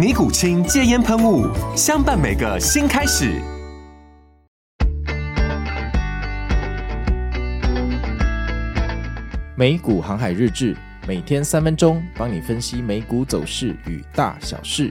尼古清戒烟喷雾，相伴每个新开始。美股航海日志，每天三分钟，帮你分析美股走势与大小事。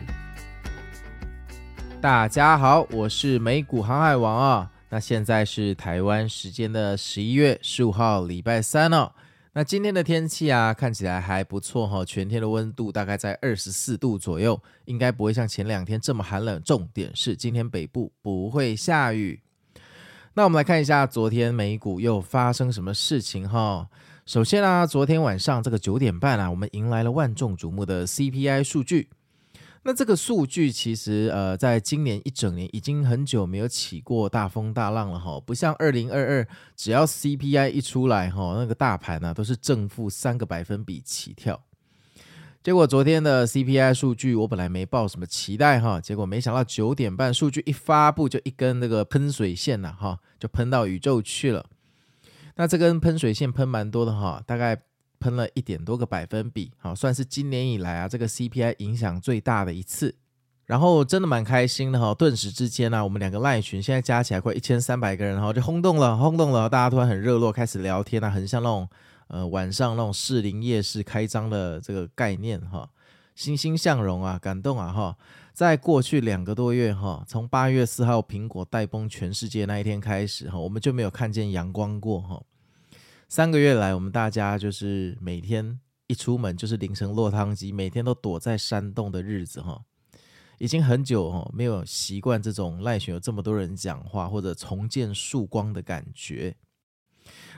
大家好，我是美股航海王啊。那现在是台湾时间的十一月十五号，礼拜三哦。那今天的天气啊，看起来还不错哈，全天的温度大概在二十四度左右，应该不会像前两天这么寒冷。重点是今天北部不会下雨。那我们来看一下昨天美股又发生什么事情哈。首先啊，昨天晚上这个九点半啊，我们迎来了万众瞩目的 CPI 数据。那这个数据其实呃，在今年一整年已经很久没有起过大风大浪了哈，不像二零二二，只要 CPI 一出来哈，那个大盘呢、都是正负三个百分比起跳。结果昨天的 CPI 数据，我本来没抱什么期待哈，结果没想到九点半数据一发布，就一根那个喷水线呐哈，就喷到宇宙去了。那这根喷水线喷蛮多的哈，大概。喷了一点多个百分比，好，算是今年以来啊这个 CPI 影响最大的一次。然后真的蛮开心的哈，顿时之间呢、啊，我们两个赖群现在加起来快一千三百个人哈，就轰动了，轰动了，大家突然很热络，开始聊天啊，很像那种呃晚上那种士林夜市开张的这个概念哈，欣欣向荣啊，感动啊哈。在过去两个多月哈，从八月四号苹果带崩全世界那一天开始哈，我们就没有看见阳光过哈。三个月来，我们大家就是每天一出门就是淋成落汤鸡，每天都躲在山洞的日子哈，已经很久哈没有习惯这种赖群有这么多人讲话或者重见曙光的感觉。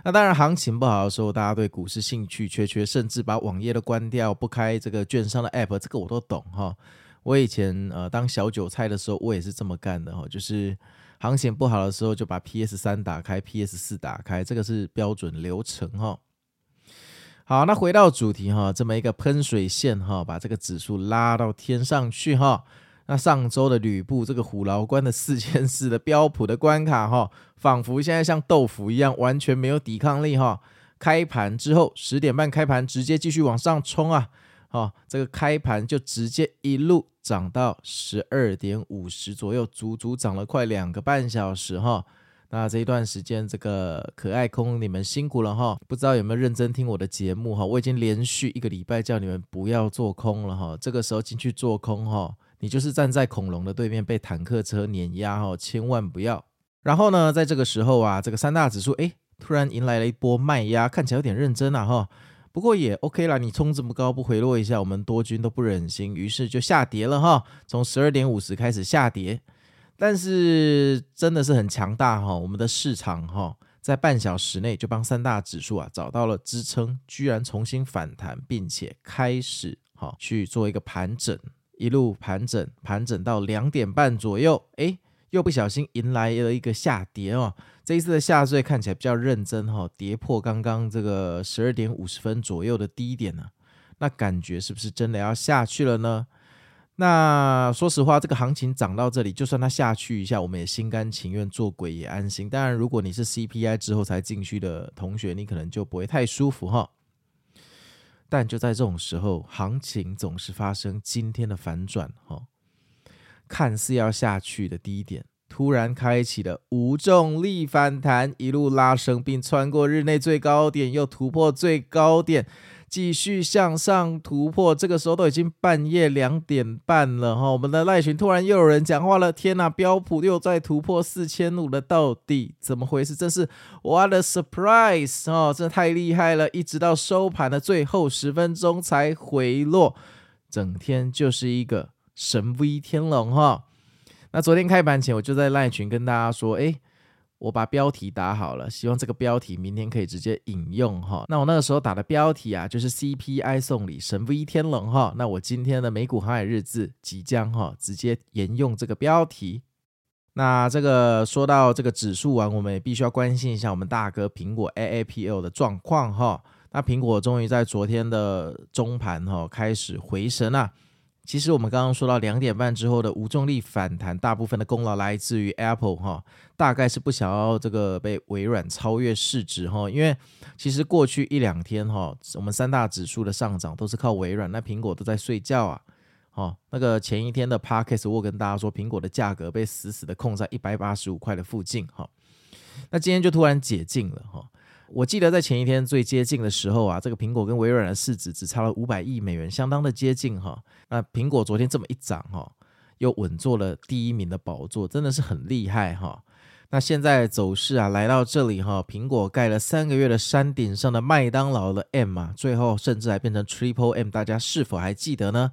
那当然，行情不好的时候，大家对股市兴趣缺缺，甚至把网页都关掉，不开这个券商的 app，这个我都懂哈。我以前呃当小韭菜的时候，我也是这么干的哈，就是。行情不好的时候，就把 PS 三打开，PS 四打开，这个是标准流程哈。好，那回到主题哈，这么一个喷水线哈，把这个指数拉到天上去哈。那上周的吕布这个虎牢关的四千四的标普的关卡哈，仿佛现在像豆腐一样，完全没有抵抗力哈。开盘之后十点半开盘，直接继续往上冲啊。哦，这个开盘就直接一路涨到十二点五十左右，足足涨了快两个半小时哈、那这一段时间，这个可爱空你们辛苦了哈、不知道有没有认真听我的节目哈、我已经连续一个礼拜叫你们不要做空了哈、哦。这个时候进去做空哈、你就是站在恐龙的对面被坦克车碾压哈、千万不要。然后呢，在这个时候啊，这个三大指数诶，突然迎来了一波卖压，看起来有点认真啊哈。不过也 OK 啦，你冲这么高不回落一下，我们多军都不忍心，于是就下跌了哈，从十二点五十开始下跌，但是真的是很强大哈，我们的市场哈，在半小时内就帮三大指数啊找到了支撑，居然重新反弹，并且开始哈去做一个盘整，一路盘整盘整到两点半左右，诶，又不小心迎来了一个下跌哦。这一次的下坠看起来比较认真哈，跌破刚刚这个十二点五十分左右的低点呢，那感觉是不是真的要下去了呢？那说实话，这个行情涨到这里，就算它下去一下，我们也心甘情愿做鬼也安心。当然，如果你是 CPI 之后才进去的同学，你可能就不会太舒服哈。但就在这种时候，行情总是发生今天的反转哈，看似要下去的低点。突然开启了无重力反弹，一路拉升，并穿过日内最高点，又突破最高点，继续向上突破。这个时候都已经半夜两点半了哈，我们的赖群突然又有人讲话了，天呐，标普又在突破四千五了，到底怎么回事？真是 what a surprise 哦，真的太厉害了！一直到收盘的最后十分钟才回落，整天就是一个神威天龙哈。那昨天开盘前，我就在赖群跟大家说，诶。我把标题打好了，希望这个标题明天可以直接引用哈。那我那个时候打的标题啊，就是 CPI 送礼神 V 天龙哈。那我今天的美股航海日志即将哈直接沿用这个标题。那这个说到这个指数啊，我们也必须要关心一下我们大哥苹果 AAPL 的状况哈。那苹果终于在昨天的中盘哈开始回神啊。其实我们刚刚说到两点半之后的无重力反弹，大部分的功劳来自于 Apple 哈，大概是不想要这个被微软超越市值哈，因为其实过去一两天哈，我们三大指数的上涨都是靠微软，那苹果都在睡觉啊，哦，那个前一天的 Podcast 我跟大家说，苹果的价格被死死的控在一百八十五块的附近哈，那今天就突然解禁了哈。我记得在前一天最接近的时候啊，这个苹果跟微软的市值只差了五百亿美元，相当的接近哈。那苹果昨天这么一涨哈，又稳坐了第一名的宝座，真的是很厉害哈。那现在走势啊，来到这里哈，苹果盖了三个月的山顶上的麦当劳的 M 啊，最后甚至还变成 Triple M，大家是否还记得呢？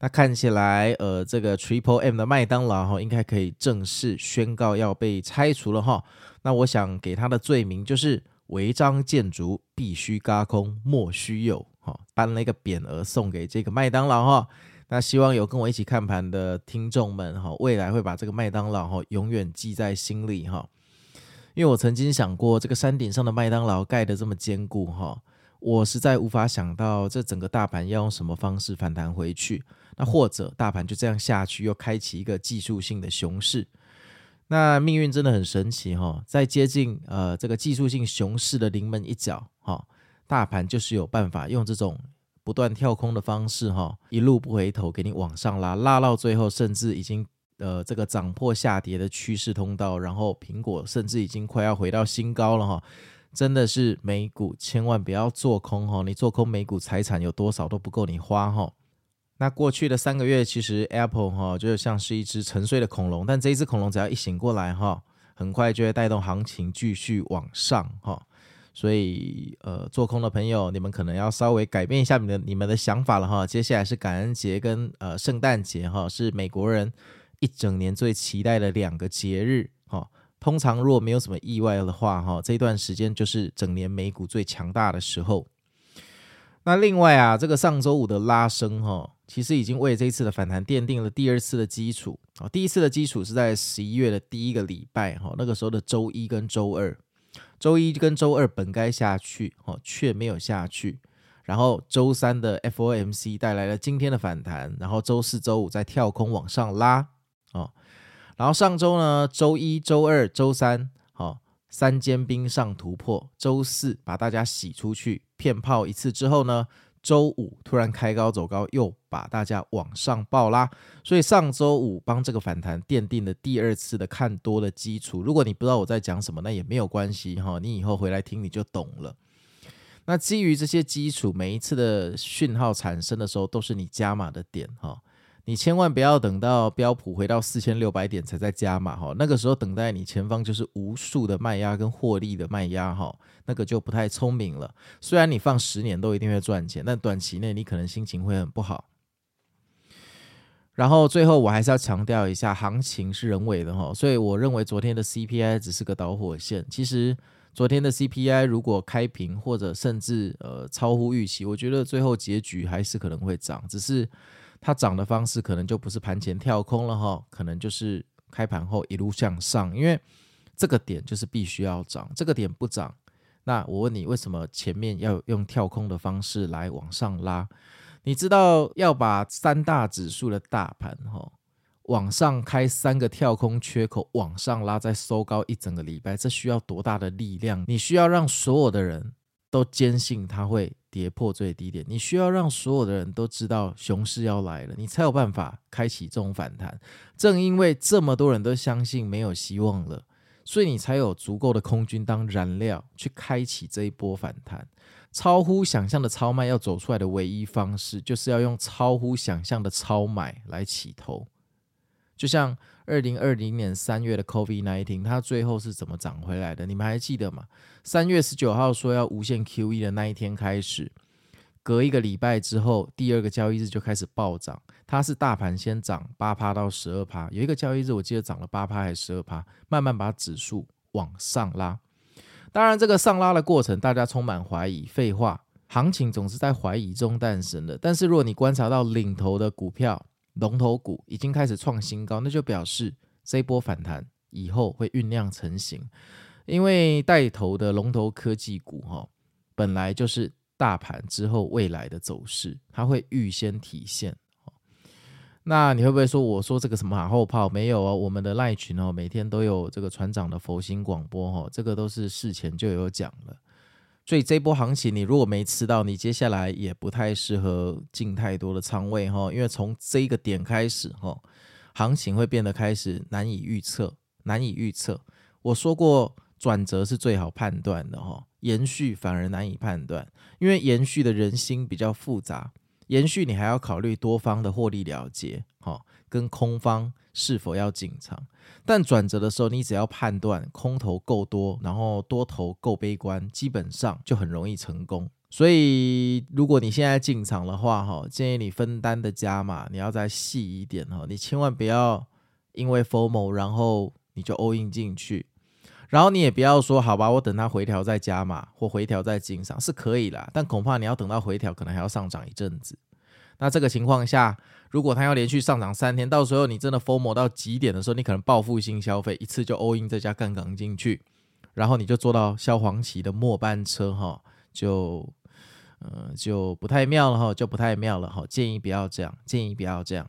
那看起来呃，这个 Triple M 的麦当劳哈，应该可以正式宣告要被拆除了哈。那我想给他的罪名就是。违章建筑必须轧空，莫须有。哈，颁了一个匾额送给这个麦当劳哈。那希望有跟我一起看盘的听众们哈，未来会把这个麦当劳哈永远记在心里哈。因为我曾经想过，这个山顶上的麦当劳盖得这么坚固哈，我实在无法想到这整个大盘要用什么方式反弹回去。那或者大盘就这样下去，又开启一个技术性的熊市。那命运真的很神奇哈，在接近呃这个技术性熊市的临门一脚哈，大盘就是有办法用这种不断跳空的方式哈，一路不回头给你往上拉，拉到最后甚至已经呃这个涨破下跌的趋势通道，然后苹果甚至已经快要回到新高了哈，真的是美股千万不要做空哈，你做空美股财产有多少都不够你花哈。那过去的三个月，其实 Apple 哈就像是一只沉睡的恐龙，但这一只恐龙只要一醒过来哈，很快就会带动行情继续往上哈。所以呃，做空的朋友，你们可能要稍微改变一下你的你们的想法了哈。接下来是感恩节跟呃圣诞节哈，是美国人一整年最期待的两个节日哈。通常如果没有什么意外的话哈，这段时间就是整年美股最强大的时候。那另外啊，这个上周五的拉升哈。其实已经为这一次的反弹奠定了第二次的基础啊！第一次的基础是在十一月的第一个礼拜哈，那个时候的周一跟周二，周一跟周二本该下去哦，却没有下去。然后周三的 FOMC 带来了今天的反弹，然后周四周五再跳空往上拉哦。然后上周呢，周一、周二、周三，哦，三尖兵上突破，周四把大家洗出去骗炮一次之后呢，周五突然开高走高，又把大家往上爆拉，所以上周五帮这个反弹奠定了第二次的看多的基础。如果你不知道我在讲什么，那也没有关系哈，你以后回来听你就懂了。那基于这些基础，每一次的讯号产生的时候，都是你加码的点哈。你千万不要等到标普回到四千六百点才在加码哈，那个时候等待你前方就是无数的卖压跟获利的卖压哈，那个就不太聪明了。虽然你放十年都一定会赚钱，但短期内你可能心情会很不好。然后最后我还是要强调一下，行情是人为的哈，所以我认为昨天的 CPI 只是个导火线。其实昨天的 CPI 如果开平或者甚至呃超乎预期，我觉得最后结局还是可能会涨，只是。它涨的方式可能就不是盘前跳空了哈，可能就是开盘后一路向上，因为这个点就是必须要涨，这个点不涨，那我问你，为什么前面要用跳空的方式来往上拉？你知道要把三大指数的大盘哈往上开三个跳空缺口往上拉，再收高一整个礼拜，这需要多大的力量？你需要让所有的人都坚信它会跌破最低点，你需要让所有的人都知道熊市要来了，你才有办法开启这种反弹。正因为这么多人都相信没有希望了，所以你才有足够的空军当燃料去开启这一波反弹。超乎想象的超卖要走出来的唯一方式，就是要用超乎想象的超买来起头。就像二零二零年三月的 COVID-19，它最后是怎么涨回来的？你们还记得吗？三月十九号说要无限 QE 的那一天开始，隔一个礼拜之后，第二个交易日就开始暴涨。它是大盘先涨八趴到十二趴，有一个交易日我记得涨了八趴还是十二趴，慢慢把指数往上拉。当然，这个上拉的过程，大家充满怀疑。废话，行情总是在怀疑中诞生的。但是，如果你观察到领头的股票、龙头股已经开始创新高，那就表示这一波反弹以后会酝酿成型。因为带头的龙头科技股，哈，本来就是大盘之后未来的走势，它会预先体现。那你会不会说，我说这个什么马后炮没有哦？我们的赖群哦，每天都有这个船长的佛心广播哦，这个都是事前就有讲了。所以这波行情你如果没吃到，你接下来也不太适合进太多的仓位哈，因为从这个点开始哈，行情会变得开始难以预测，难以预测。我说过，转折是最好判断的哈，延续反而难以判断，因为延续的人心比较复杂。延续，你还要考虑多方的获利了结，好，跟空方是否要进场。但转折的时候，你只要判断空头够多，然后多头够悲观，基本上就很容易成功。所以，如果你现在进场的话，哈，建议你分单的加码，你要再细一点，哈，你千万不要因为 FOMO，然后你就 all in 进去。然后你也不要说好吧，我等它回调再加码，或回调再进场是可以啦，但恐怕你要等到回调，可能还要上涨一阵子。那这个情况下，如果它要连续上涨三天，到时候你真的 FOMO 到极点的时候，你可能报复性消费，一次就 all in 这家杠杆进去，然后你就坐到萧煌奇的末班车哈，就呃就不太妙了哈，就不太妙了哈，建议不要这样，建议不要这样。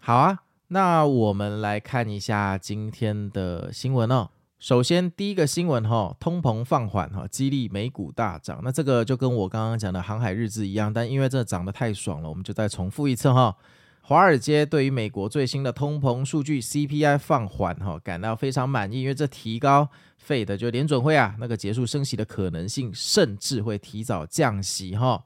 好啊。那我们来看一下今天的新闻哦。首先，第一个新闻哈，通膨放缓哈，激励美股大涨。那这个就跟我刚刚讲的航海日志一样，但因为这涨得太爽了，我们就再重复一次哈。华尔街对于美国最新的通膨数据 CPI 放缓哈，感到非常满意，因为这提高 Fed 就联准会啊那个结束升息的可能性，甚至会提早降息哈。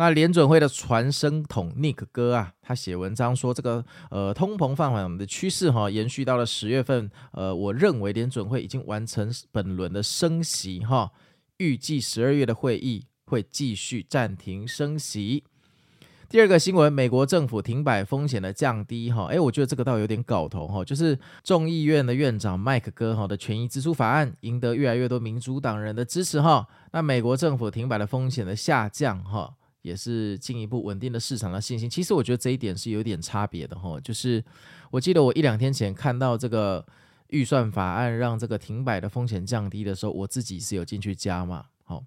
那联准会的传声筒 Nick 哥啊，他写文章说，这个呃通膨放缓的趋势哈，延续到了十月份。呃，我认为联准会已经完成本轮的升息哈，预计十二月的会议会继续暂停升息。第二个新闻，美国政府停摆风险的降低哈，哎，我觉得这个倒有点搞头哈，就是众议院的院长麦克哥哈的权益支出法案赢得越来越多民主党人的支持哈。那美国政府停摆的风险的下降哈。也是进一步稳定了市场的信心。其实我觉得这一点是有点差别的哈。就是我记得我一两天前看到这个预算法案让这个停摆的风险降低的时候，我自己是有进去加嘛。好，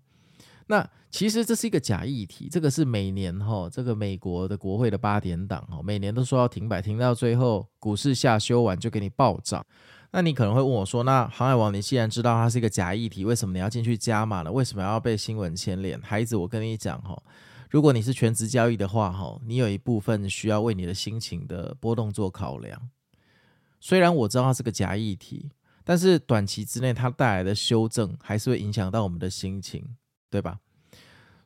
那其实这是一个假议题。这个是每年哈，这个美国的国会的八点档哈，每年都说要停摆，停到最后股市下修完就给你暴涨。那你可能会问我说：“那航海王，你既然知道它是一个假议题，为什么你要进去加码呢？为什么要被新闻牵连？”孩子，我跟你讲哈。如果你是全职交易的话，哈，你有一部分需要为你的心情的波动做考量。虽然我知道它是个假议题，但是短期之内它带来的修正还是会影响到我们的心情，对吧？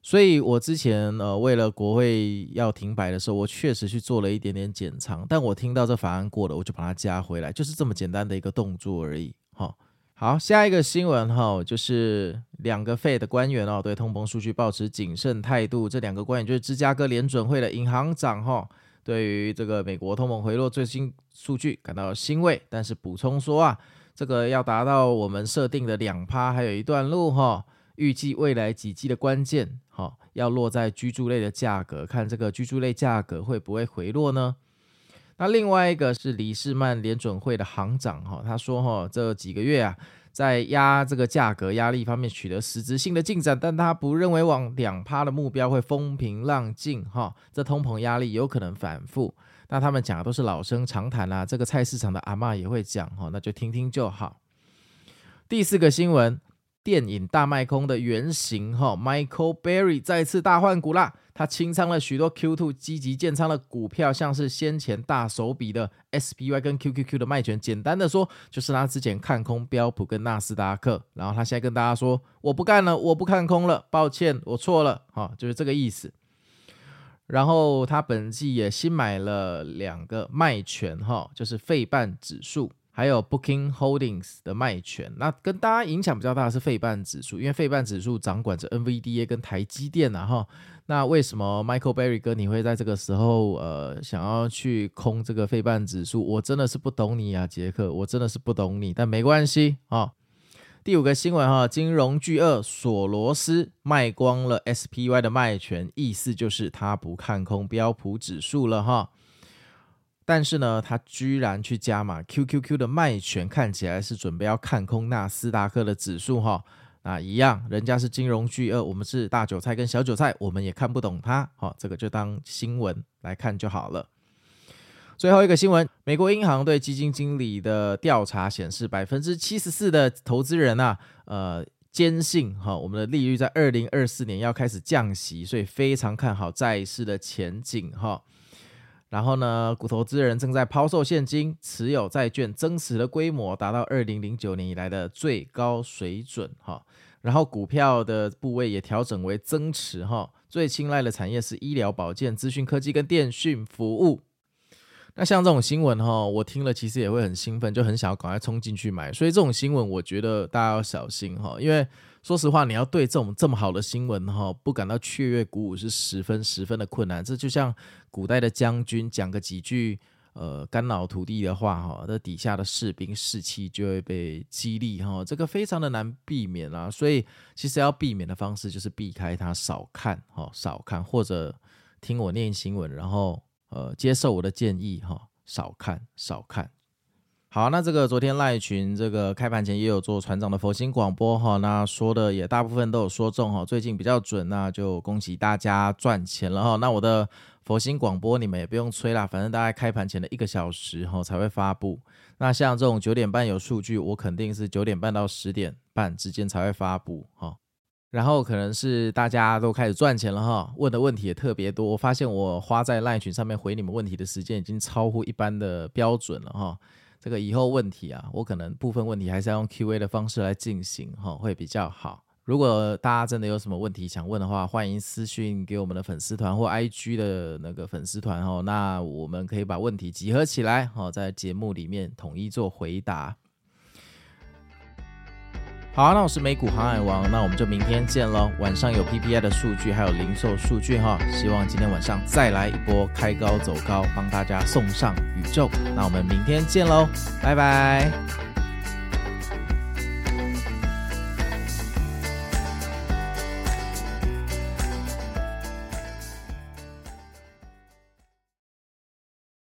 所以我之前呃为了国会要停摆的时候，我确实去做了一点点减仓，但我听到这法案过了，我就把它加回来，就是这么简单的一个动作而已，哈。好，下一个新闻哈，就是两个 Fed 的官员哦，对通膨数据保持谨慎态度。这两个官员就是芝加哥联准会的银行长哈，对于这个美国通膨回落最新数据感到欣慰，但是补充说啊，这个要达到我们设定的两趴还有一段路哈。预计未来几季的关键哈，要落在居住类的价格，看这个居住类价格会不会回落呢？那另外一个是里士曼联准会的行长哈，他说哈，这几个月啊，在压这个价格压力方面取得实质性的进展，但他不认为往两趴的目标会风平浪静哈，这通膨压力有可能反复。那他们讲的都是老生常谈啦，这个菜市场的阿嬷也会讲哈，那就听听就好。第四个新闻，电影大卖空的原型哈，Michael Berry 再次大换股啦。他清仓了许多 Q2 积极建仓的股票，像是先前大手笔的 SPY 跟 QQQ 的卖权。简单的说，就是他之前看空标普跟纳斯达克，然后他现在跟大家说，我不干了，我不看空了，抱歉，我错了，哈，就是这个意思。然后他本季也新买了两个卖权，哈，就是费半指数。还有 Booking Holdings 的卖权，那跟大家影响比较大的是费半指数，因为费半指数掌管着 NVDA 跟台积电啊哈。那为什么 Michael Berry 哥你会在这个时候呃想要去空这个费半指数？我真的是不懂你啊，杰克，我真的是不懂你，但没关系啊。第五个新闻哈，金融巨鳄索罗斯卖光了 SPY 的卖权，意思就是他不看空标普指数了哈。但是呢，他居然去加码 QQQ 的卖权，看起来是准备要看空纳斯达克的指数哈。那一样，人家是金融巨鳄，我们是大韭菜跟小韭菜，我们也看不懂它。好，这个就当新闻来看就好了。最后一个新闻，美国银行对基金经理的调查显示，百分之七十四的投资人啊，呃，坚信哈，我们的利率在二零二四年要开始降息，所以非常看好债市的前景哈。然后呢，股投资人正在抛售现金，持有债券增持的规模达到二零零九年以来的最高水准哈。然后股票的部位也调整为增持哈。最青睐的产业是医疗保健、资讯科技跟电讯服务。那像这种新闻哈，我听了其实也会很兴奋，就很想要赶快冲进去买。所以这种新闻，我觉得大家要小心哈，因为。说实话，你要对这种这么好的新闻哈，不感到雀跃鼓舞是十分十分的困难。这就像古代的将军讲个几句呃肝脑涂地的话哈，那底下的士兵士气就会被激励哈，这个非常的难避免啊。所以其实要避免的方式就是避开它，少看哈，少看或者听我念新闻，然后呃接受我的建议哈，少看少看。好，那这个昨天赖群这个开盘前也有做船长的佛心广播哈，那说的也大部分都有说中哈，最近比较准，那就恭喜大家赚钱了哈。那我的佛心广播你们也不用催啦，反正大概开盘前的一个小时哈才会发布。那像这种九点半有数据，我肯定是九点半到十点半之间才会发布哈。然后可能是大家都开始赚钱了哈，问的问题也特别多，我发现我花在赖群上面回你们问题的时间已经超乎一般的标准了哈。这个以后问题啊，我可能部分问题还是要用 Q&A 的方式来进行哈，会比较好。如果大家真的有什么问题想问的话，欢迎私讯给我们的粉丝团或 IG 的那个粉丝团哦，那我们可以把问题集合起来哈，在节目里面统一做回答。好，那我是美股航海王，那我们就明天见喽。晚上有 PPI 的数据，还有零售数据哈。希望今天晚上再来一波开高走高，帮大家送上宇宙。那我们明天见喽，拜拜。